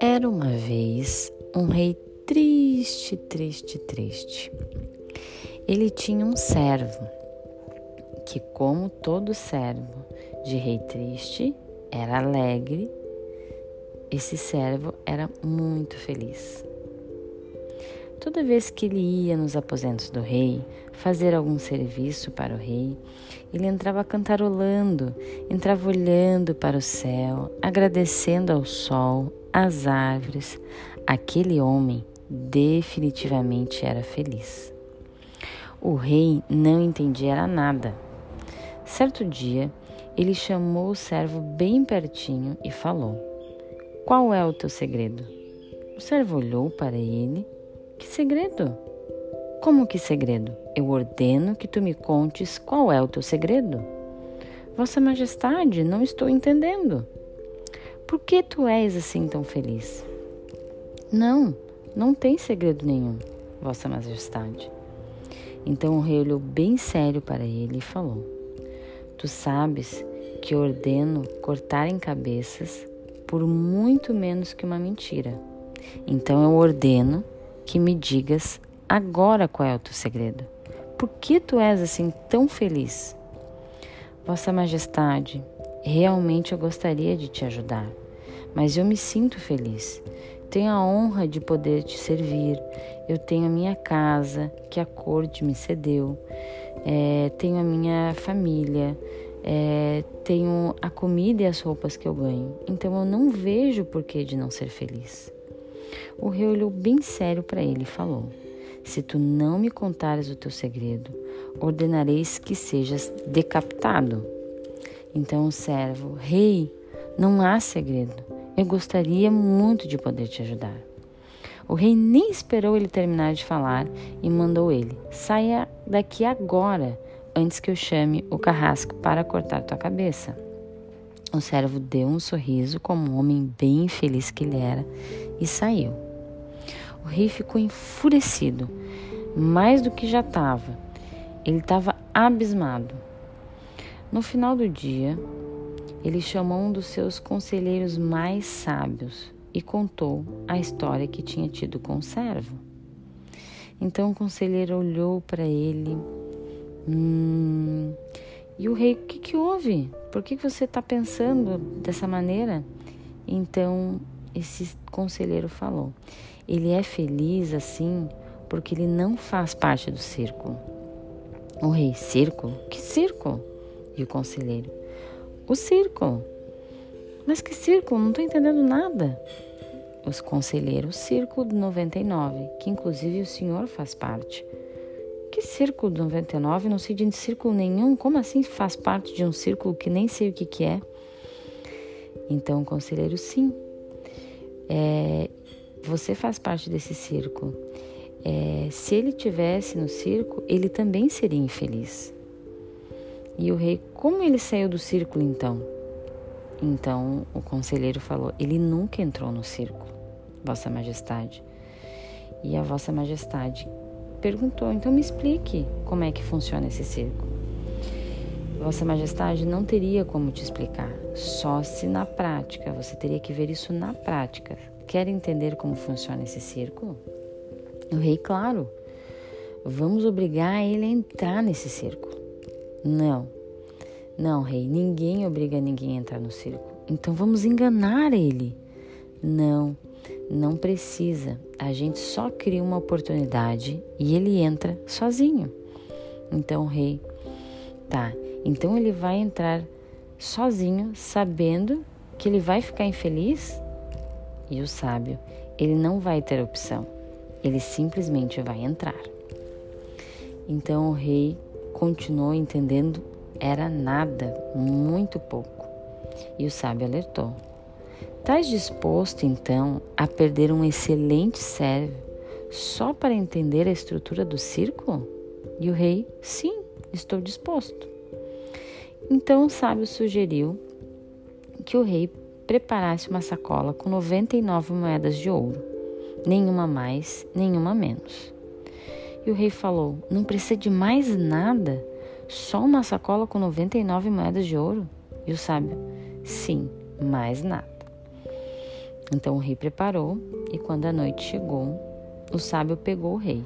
Era uma vez um rei triste, triste, triste. Ele tinha um servo que, como todo servo de rei triste, era alegre. Esse servo era muito feliz. Toda vez que ele ia nos aposentos do rei fazer algum serviço para o rei, ele entrava cantarolando, entrava olhando para o céu, agradecendo ao sol, às árvores. Aquele homem definitivamente era feliz. O rei não entendia nada. Certo dia, ele chamou o servo bem pertinho e falou: Qual é o teu segredo? O servo olhou para ele: Que segredo? Como que segredo? Eu ordeno que tu me contes qual é o teu segredo. Vossa Majestade, não estou entendendo. Por que tu és assim tão feliz? Não, não tem segredo nenhum, Vossa Majestade. Então o rei olhou bem sério para ele e falou: Tu sabes que ordeno cortar em cabeças por muito menos que uma mentira. Então eu ordeno que me digas agora qual é o teu segredo. Por que tu és assim tão feliz? Vossa Majestade, realmente eu gostaria de te ajudar, mas eu me sinto feliz. Tenho a honra de poder te servir. Eu tenho a minha casa que a corte me cedeu. É, tenho a minha família. É, tenho a comida e as roupas que eu ganho. Então eu não vejo porquê de não ser feliz. O rei olhou bem sério para ele e falou: se tu não me contares o teu segredo, ordenareis que sejas decapitado. Então o servo, rei, não há segredo. Eu gostaria muito de poder te ajudar. O rei nem esperou ele terminar de falar e mandou ele: saia daqui agora, antes que eu chame o carrasco para cortar tua cabeça. O servo deu um sorriso, como um homem bem feliz que ele era, e saiu. O rei ficou enfurecido, mais do que já estava. Ele estava abismado. No final do dia, ele chamou um dos seus conselheiros mais sábios e contou a história que tinha tido com o servo. Então o conselheiro olhou para ele. Hum, e o rei, o que, que houve? Por que você está pensando dessa maneira? Então esse conselheiro falou: ele é feliz assim porque ele não faz parte do círculo. O rei, círculo? Que círculo? E o conselheiro, o círculo. Mas que círculo? Não estou entendendo nada. Os conselheiros, o círculo do 99, que inclusive o senhor faz parte. Que círculo do 99? Não sei de círculo nenhum. Como assim faz parte de um círculo que nem sei o que, que é? Então conselheiro, sim. É, você faz parte desse círculo. É, se ele tivesse no circo, ele também seria infeliz. E o rei, como ele saiu do círculo então? Então o conselheiro falou: Ele nunca entrou no círculo, Vossa Majestade. E a Vossa Majestade perguntou: Então me explique como é que funciona esse círculo. Vossa Majestade não teria como te explicar, só se na prática, você teria que ver isso na prática. Quer entender como funciona esse círculo? O rei, claro, vamos obrigar ele a entrar nesse círculo. Não, não, rei, ninguém obriga ninguém a entrar no círculo. Então vamos enganar ele. Não, não precisa. A gente só cria uma oportunidade e ele entra sozinho. Então, rei, tá. Então ele vai entrar sozinho, sabendo que ele vai ficar infeliz? E o sábio, ele não vai ter opção. Ele simplesmente vai entrar. Então o rei continuou entendendo era nada, muito pouco. E o sábio alertou: Estás disposto então a perder um excelente servo só para entender a estrutura do círculo? E o rei: Sim, estou disposto. Então o sábio sugeriu que o rei preparasse uma sacola com 99 moedas de ouro, nenhuma mais, nenhuma menos. E o rei falou: Não precisa de mais nada, só uma sacola com 99 moedas de ouro. E o sábio: Sim, mais nada. Então o rei preparou, e quando a noite chegou, o sábio pegou o rei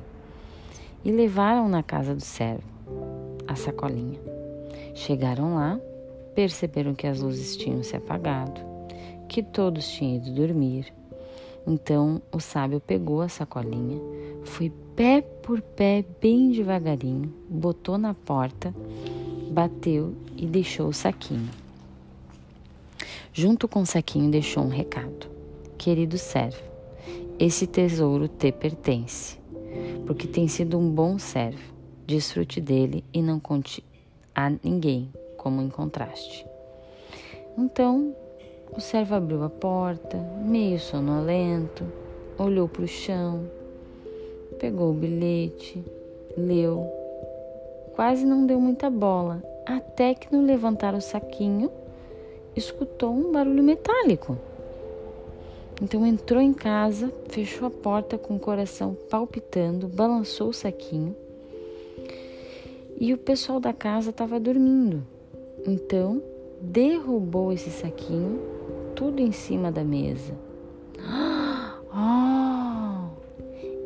e levaram na casa do servo a sacolinha. Chegaram lá, perceberam que as luzes tinham se apagado, que todos tinham ido dormir. Então o sábio pegou a sacolinha, foi pé por pé, bem devagarinho, botou na porta, bateu e deixou o saquinho. Junto com o saquinho deixou um recado: Querido servo, esse tesouro te pertence, porque tem sido um bom servo. Desfrute dele e não conte a ninguém como encontraste. Então o servo abriu a porta, meio sonolento, olhou para o chão, pegou o bilhete, leu. Quase não deu muita bola, até que no levantar o saquinho, escutou um barulho metálico. Então entrou em casa, fechou a porta com o coração palpitando, balançou o saquinho. E o pessoal da casa estava dormindo. Então derrubou esse saquinho, tudo em cima da mesa. Oh!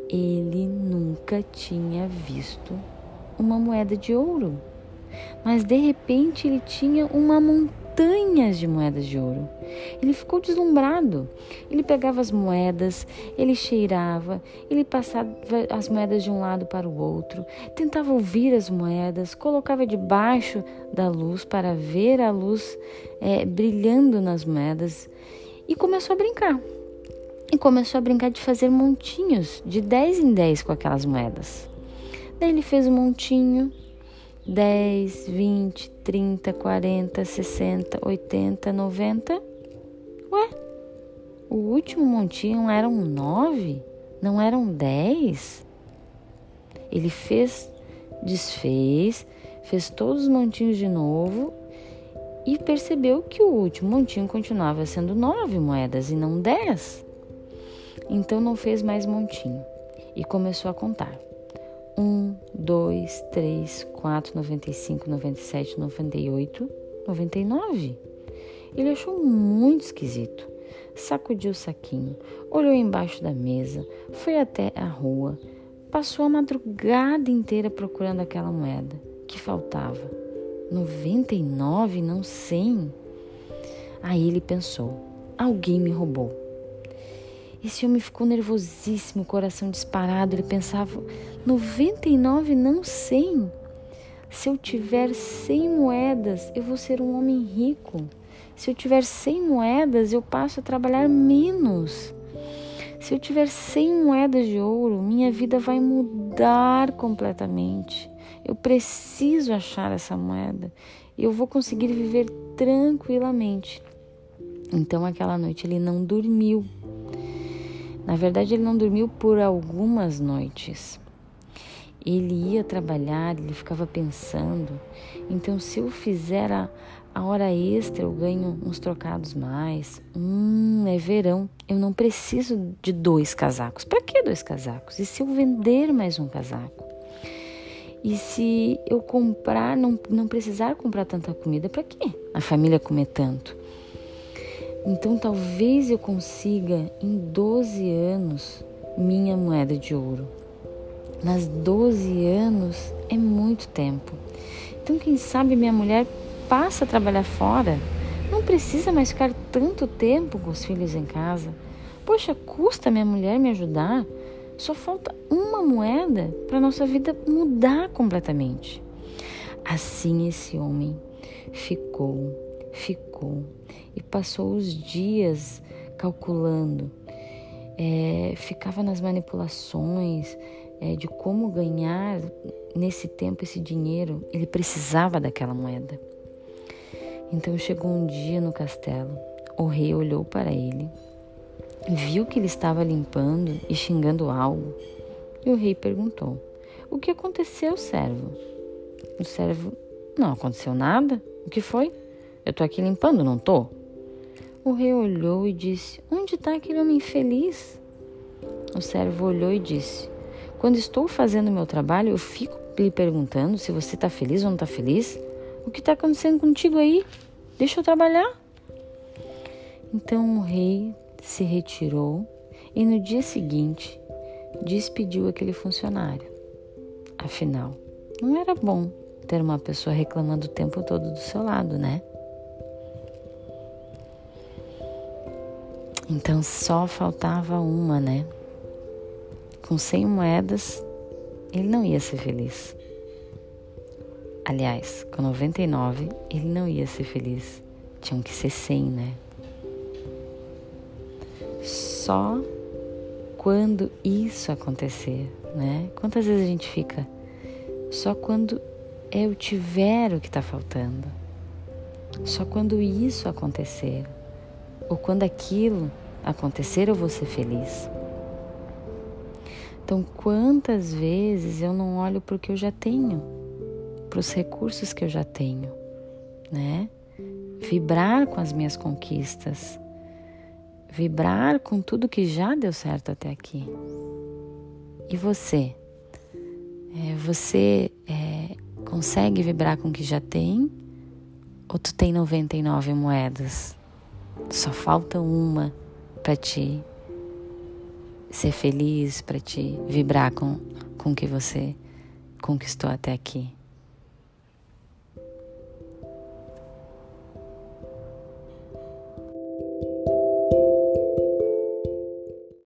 Ele nunca tinha visto uma moeda de ouro, mas de repente ele tinha uma montanha montanhas de moedas de ouro. Ele ficou deslumbrado. Ele pegava as moedas, ele cheirava, ele passava as moedas de um lado para o outro, tentava ouvir as moedas, colocava debaixo da luz para ver a luz é, brilhando nas moedas e começou a brincar. E começou a brincar de fazer montinhos de 10 em 10 com aquelas moedas. Daí ele fez um montinho 10, 20, 30, 40, 60, 80, 90. Ué, o último montinho eram nove, não eram dez? Ele fez, desfez, fez todos os montinhos de novo e percebeu que o último montinho continuava sendo nove moedas e não dez. Então não fez mais montinho e começou a contar. 1, 2, 3, 4, 95, 97, 98, 99. Ele achou muito esquisito. Sacudiu o saquinho, olhou embaixo da mesa, foi até a rua, passou a madrugada inteira procurando aquela moeda que faltava. 99, não 100. Aí ele pensou: alguém me roubou. Esse homem ficou nervosíssimo, coração disparado. Ele pensava: 99, não 100. Se eu tiver 100 moedas, eu vou ser um homem rico. Se eu tiver 100 moedas, eu passo a trabalhar menos. Se eu tiver 100 moedas de ouro, minha vida vai mudar completamente. Eu preciso achar essa moeda eu vou conseguir viver tranquilamente. Então, aquela noite ele não dormiu na verdade, ele não dormiu por algumas noites. Ele ia trabalhar, ele ficava pensando. Então, se eu fizer a, a hora extra, eu ganho uns trocados mais. Hum, é verão. Eu não preciso de dois casacos. Para que dois casacos? E se eu vender mais um casaco? E se eu comprar, não, não precisar comprar tanta comida, para quê? A família comer tanto. Então talvez eu consiga em 12 anos minha moeda de ouro. Mas 12 anos é muito tempo. Então quem sabe minha mulher passa a trabalhar fora, não precisa mais ficar tanto tempo com os filhos em casa. Poxa, custa minha mulher me ajudar? Só falta uma moeda para nossa vida mudar completamente. Assim esse homem ficou, ficou e passou os dias calculando. É, ficava nas manipulações é, de como ganhar nesse tempo esse dinheiro. Ele precisava daquela moeda. Então chegou um dia no castelo. O rei olhou para ele, viu que ele estava limpando e xingando algo. E o rei perguntou: O que aconteceu, servo? O servo: Não aconteceu nada. O que foi? Eu tô aqui limpando, não tô? O rei olhou e disse: Onde está aquele homem feliz? O servo olhou e disse: Quando estou fazendo meu trabalho, eu fico lhe perguntando se você está feliz ou não está feliz. O que está acontecendo contigo aí? Deixa eu trabalhar. Então o rei se retirou e no dia seguinte despediu aquele funcionário. Afinal, não era bom ter uma pessoa reclamando o tempo todo do seu lado, né? Então só faltava uma, né? Com 100 moedas, ele não ia ser feliz. Aliás, com 99, ele não ia ser feliz. Tinham que ser 100, né? Só quando isso acontecer, né? Quantas vezes a gente fica só quando eu tiver o que está faltando, só quando isso acontecer, ou quando aquilo acontecer, eu vou ser feliz. Então, quantas vezes eu não olho para o que eu já tenho, para os recursos que eu já tenho, né? Vibrar com as minhas conquistas, vibrar com tudo que já deu certo até aqui. E você? É, você é, consegue vibrar com o que já tem? Ou tu tem 99 moedas? Só falta uma para te ser feliz, para te vibrar com com o que você conquistou até aqui.